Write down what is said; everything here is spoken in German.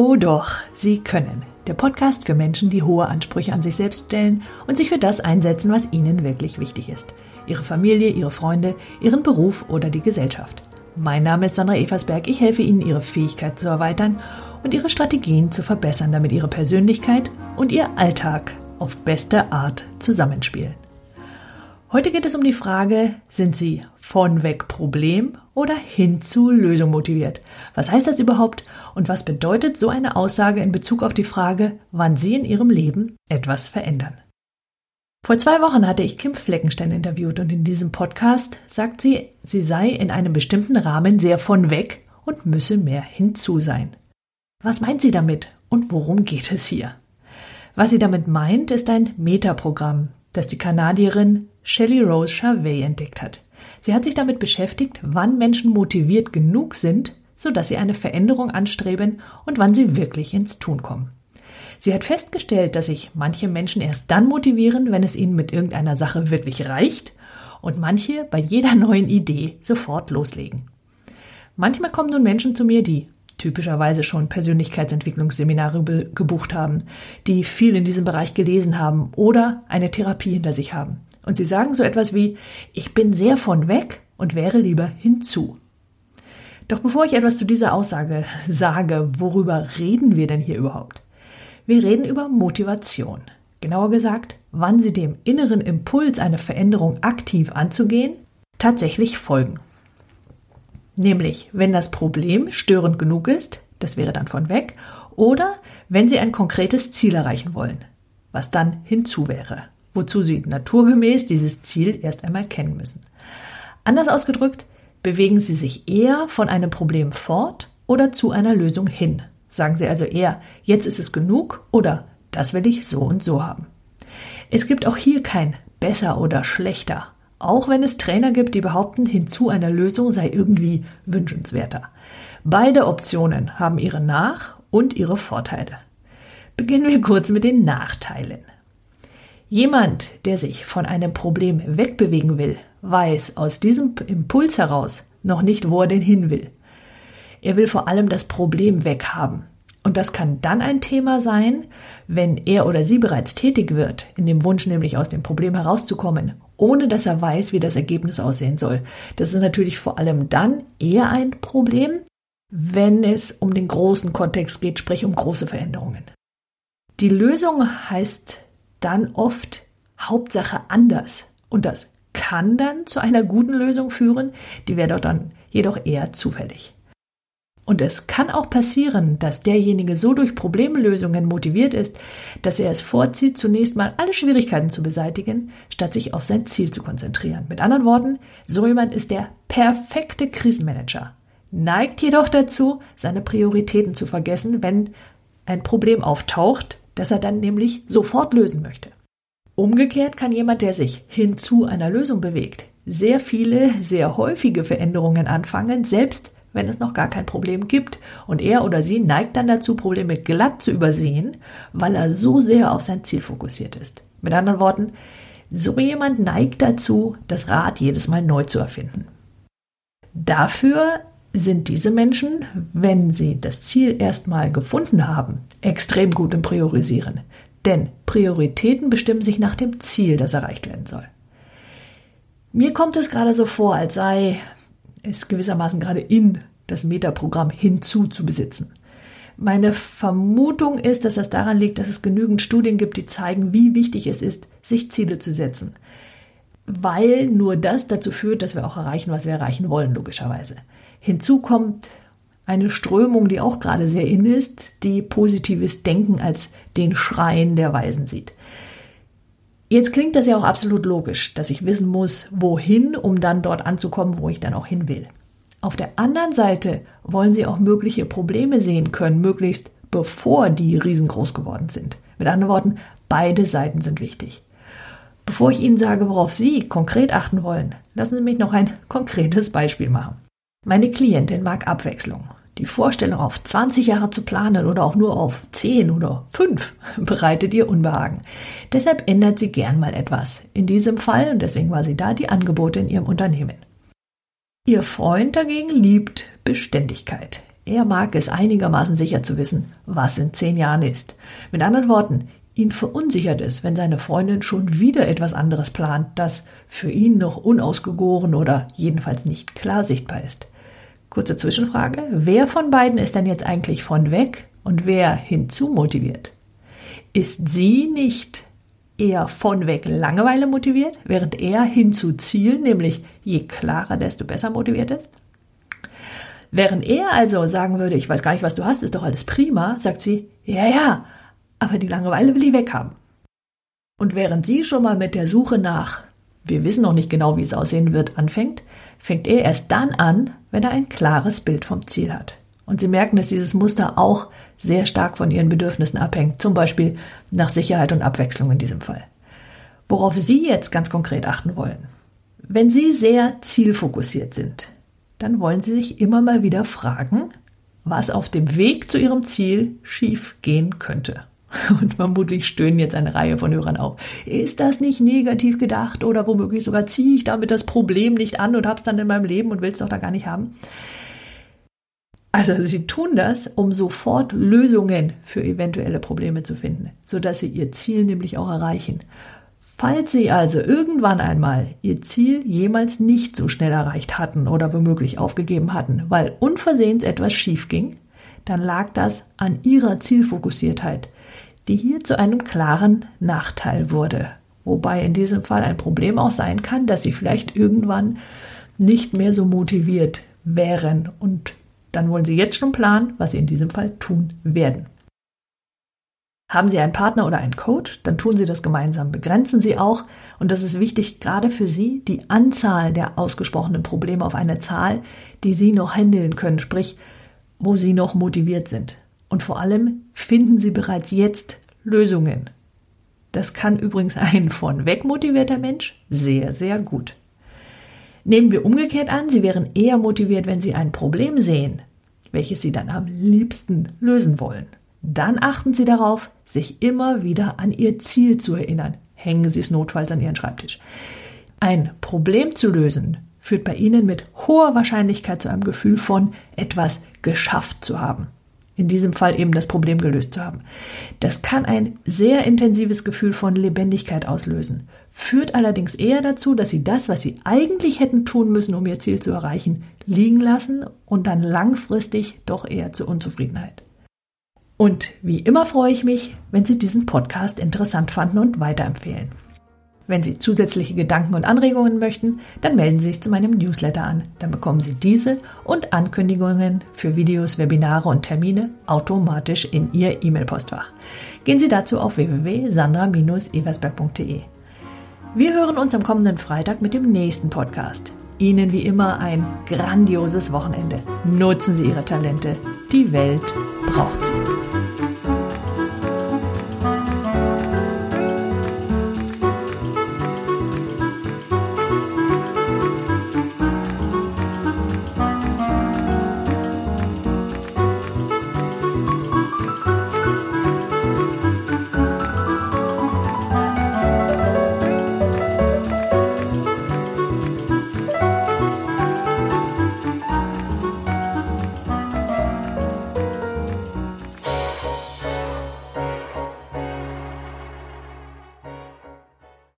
Oh doch, Sie können. Der Podcast für Menschen, die hohe Ansprüche an sich selbst stellen und sich für das einsetzen, was ihnen wirklich wichtig ist. Ihre Familie, ihre Freunde, ihren Beruf oder die Gesellschaft. Mein Name ist Sandra Eversberg. Ich helfe Ihnen, Ihre Fähigkeit zu erweitern und Ihre Strategien zu verbessern, damit Ihre Persönlichkeit und Ihr Alltag auf beste Art zusammenspielen. Heute geht es um die Frage, sind Sie von weg Problem oder hin zu Lösung motiviert? Was heißt das überhaupt und was bedeutet so eine Aussage in Bezug auf die Frage, wann Sie in Ihrem Leben etwas verändern? Vor zwei Wochen hatte ich Kim Fleckenstein interviewt und in diesem Podcast sagt sie, sie sei in einem bestimmten Rahmen sehr von weg und müsse mehr hinzu sein. Was meint sie damit und worum geht es hier? Was sie damit meint, ist ein Metaprogramm, das die Kanadierin Shelley Rose Charvet entdeckt hat. Sie hat sich damit beschäftigt, wann Menschen motiviert genug sind, sodass sie eine Veränderung anstreben und wann sie wirklich ins Tun kommen. Sie hat festgestellt, dass sich manche Menschen erst dann motivieren, wenn es ihnen mit irgendeiner Sache wirklich reicht und manche bei jeder neuen Idee sofort loslegen. Manchmal kommen nun Menschen zu mir, die typischerweise schon Persönlichkeitsentwicklungsseminare gebucht haben, die viel in diesem Bereich gelesen haben oder eine Therapie hinter sich haben. Und sie sagen so etwas wie, ich bin sehr von weg und wäre lieber hinzu. Doch bevor ich etwas zu dieser Aussage sage, worüber reden wir denn hier überhaupt? Wir reden über Motivation. Genauer gesagt, wann Sie dem inneren Impuls, eine Veränderung aktiv anzugehen, tatsächlich folgen. Nämlich, wenn das Problem störend genug ist, das wäre dann von weg, oder wenn Sie ein konkretes Ziel erreichen wollen, was dann hinzu wäre, wozu Sie naturgemäß dieses Ziel erst einmal kennen müssen. Anders ausgedrückt, bewegen Sie sich eher von einem Problem fort oder zu einer Lösung hin. Sagen Sie also eher, jetzt ist es genug oder das will ich so und so haben. Es gibt auch hier kein besser oder schlechter. Auch wenn es Trainer gibt, die behaupten, hinzu einer Lösung sei irgendwie wünschenswerter. Beide Optionen haben ihre Nach- und ihre Vorteile. Beginnen wir kurz mit den Nachteilen. Jemand, der sich von einem Problem wegbewegen will, weiß aus diesem Impuls heraus noch nicht, wo er denn hin will. Er will vor allem das Problem weghaben. Und das kann dann ein Thema sein, wenn er oder sie bereits tätig wird, in dem Wunsch nämlich aus dem Problem herauszukommen ohne dass er weiß, wie das Ergebnis aussehen soll. Das ist natürlich vor allem dann eher ein Problem, wenn es um den großen Kontext geht, sprich um große Veränderungen. Die Lösung heißt dann oft Hauptsache anders. Und das kann dann zu einer guten Lösung führen, die wäre dort dann jedoch eher zufällig. Und es kann auch passieren, dass derjenige so durch Problemlösungen motiviert ist, dass er es vorzieht, zunächst mal alle Schwierigkeiten zu beseitigen, statt sich auf sein Ziel zu konzentrieren. Mit anderen Worten, so jemand ist der perfekte Krisenmanager, neigt jedoch dazu, seine Prioritäten zu vergessen, wenn ein Problem auftaucht, das er dann nämlich sofort lösen möchte. Umgekehrt kann jemand, der sich hin zu einer Lösung bewegt, sehr viele, sehr häufige Veränderungen anfangen, selbst wenn es noch gar kein Problem gibt. Und er oder sie neigt dann dazu, Probleme glatt zu übersehen, weil er so sehr auf sein Ziel fokussiert ist. Mit anderen Worten, so jemand neigt dazu, das Rad jedes Mal neu zu erfinden. Dafür sind diese Menschen, wenn sie das Ziel erstmal gefunden haben, extrem gut im Priorisieren. Denn Prioritäten bestimmen sich nach dem Ziel, das erreicht werden soll. Mir kommt es gerade so vor, als sei es gewissermaßen gerade in das Metaprogramm hinzu zu besitzen. Meine Vermutung ist, dass das daran liegt, dass es genügend Studien gibt, die zeigen, wie wichtig es ist, sich Ziele zu setzen. Weil nur das dazu führt, dass wir auch erreichen, was wir erreichen wollen, logischerweise. Hinzu kommt eine Strömung, die auch gerade sehr in ist, die positives Denken als den Schrein der Weisen sieht. Jetzt klingt das ja auch absolut logisch, dass ich wissen muss, wohin, um dann dort anzukommen, wo ich dann auch hin will. Auf der anderen Seite wollen sie auch mögliche Probleme sehen können, möglichst bevor die riesengroß geworden sind. Mit anderen Worten, beide Seiten sind wichtig. Bevor ich Ihnen sage, worauf Sie konkret achten wollen, lassen Sie mich noch ein konkretes Beispiel machen. Meine Klientin mag Abwechslung. Die Vorstellung, auf 20 Jahre zu planen oder auch nur auf 10 oder 5 bereitet ihr Unbehagen. Deshalb ändert sie gern mal etwas. In diesem Fall, und deswegen war sie da, die Angebote in ihrem Unternehmen. Ihr Freund dagegen liebt Beständigkeit. Er mag es einigermaßen sicher zu wissen, was in zehn Jahren ist. Mit anderen Worten, ihn verunsichert es, wenn seine Freundin schon wieder etwas anderes plant, das für ihn noch unausgegoren oder jedenfalls nicht klar sichtbar ist. Kurze Zwischenfrage, wer von beiden ist denn jetzt eigentlich von weg und wer hinzu motiviert? Ist sie nicht eher von weg Langeweile motiviert, während er hinzu Ziel, nämlich je klarer, desto besser motiviert ist? Während er also sagen würde, ich weiß gar nicht, was du hast, ist doch alles prima, sagt sie, ja, ja, aber die Langeweile will ich weghaben. Und während sie schon mal mit der Suche nach, wir wissen noch nicht genau, wie es aussehen wird, anfängt, fängt er erst dann an, wenn er ein klares Bild vom Ziel hat. Und Sie merken, dass dieses Muster auch sehr stark von Ihren Bedürfnissen abhängt, zum Beispiel nach Sicherheit und Abwechslung in diesem Fall. Worauf Sie jetzt ganz konkret achten wollen. Wenn Sie sehr zielfokussiert sind, dann wollen Sie sich immer mal wieder fragen, was auf dem Weg zu Ihrem Ziel schief gehen könnte. Und vermutlich stöhnen jetzt eine Reihe von Hörern auf. Ist das nicht negativ gedacht oder womöglich sogar ziehe ich damit das Problem nicht an und habe es dann in meinem Leben und will es doch da gar nicht haben? Also sie tun das, um sofort Lösungen für eventuelle Probleme zu finden, sodass sie ihr Ziel nämlich auch erreichen. Falls Sie also irgendwann einmal Ihr Ziel jemals nicht so schnell erreicht hatten oder womöglich aufgegeben hatten, weil unversehens etwas schief ging, dann lag das an Ihrer Zielfokussiertheit, die hier zu einem klaren Nachteil wurde. Wobei in diesem Fall ein Problem auch sein kann, dass Sie vielleicht irgendwann nicht mehr so motiviert wären und dann wollen Sie jetzt schon planen, was Sie in diesem Fall tun werden. Haben Sie einen Partner oder einen Coach, dann tun Sie das gemeinsam. Begrenzen Sie auch, und das ist wichtig, gerade für Sie, die Anzahl der ausgesprochenen Probleme auf eine Zahl, die Sie noch handeln können, sprich, wo Sie noch motiviert sind. Und vor allem finden Sie bereits jetzt Lösungen. Das kann übrigens ein von weg motivierter Mensch sehr, sehr gut. Nehmen wir umgekehrt an, Sie wären eher motiviert, wenn Sie ein Problem sehen, welches Sie dann am liebsten lösen wollen. Dann achten Sie darauf, sich immer wieder an Ihr Ziel zu erinnern. Hängen Sie es notfalls an Ihren Schreibtisch. Ein Problem zu lösen führt bei Ihnen mit hoher Wahrscheinlichkeit zu einem Gefühl von etwas geschafft zu haben. In diesem Fall eben das Problem gelöst zu haben. Das kann ein sehr intensives Gefühl von Lebendigkeit auslösen, führt allerdings eher dazu, dass Sie das, was Sie eigentlich hätten tun müssen, um Ihr Ziel zu erreichen, liegen lassen und dann langfristig doch eher zur Unzufriedenheit. Und wie immer freue ich mich, wenn Sie diesen Podcast interessant fanden und weiterempfehlen. Wenn Sie zusätzliche Gedanken und Anregungen möchten, dann melden Sie sich zu meinem Newsletter an. Dann bekommen Sie diese und Ankündigungen für Videos, Webinare und Termine automatisch in Ihr E-Mail-Postfach. Gehen Sie dazu auf www.sandra-eversberg.de. Wir hören uns am kommenden Freitag mit dem nächsten Podcast. Ihnen wie immer ein grandioses Wochenende. Nutzen Sie Ihre Talente. Die Welt braucht sie.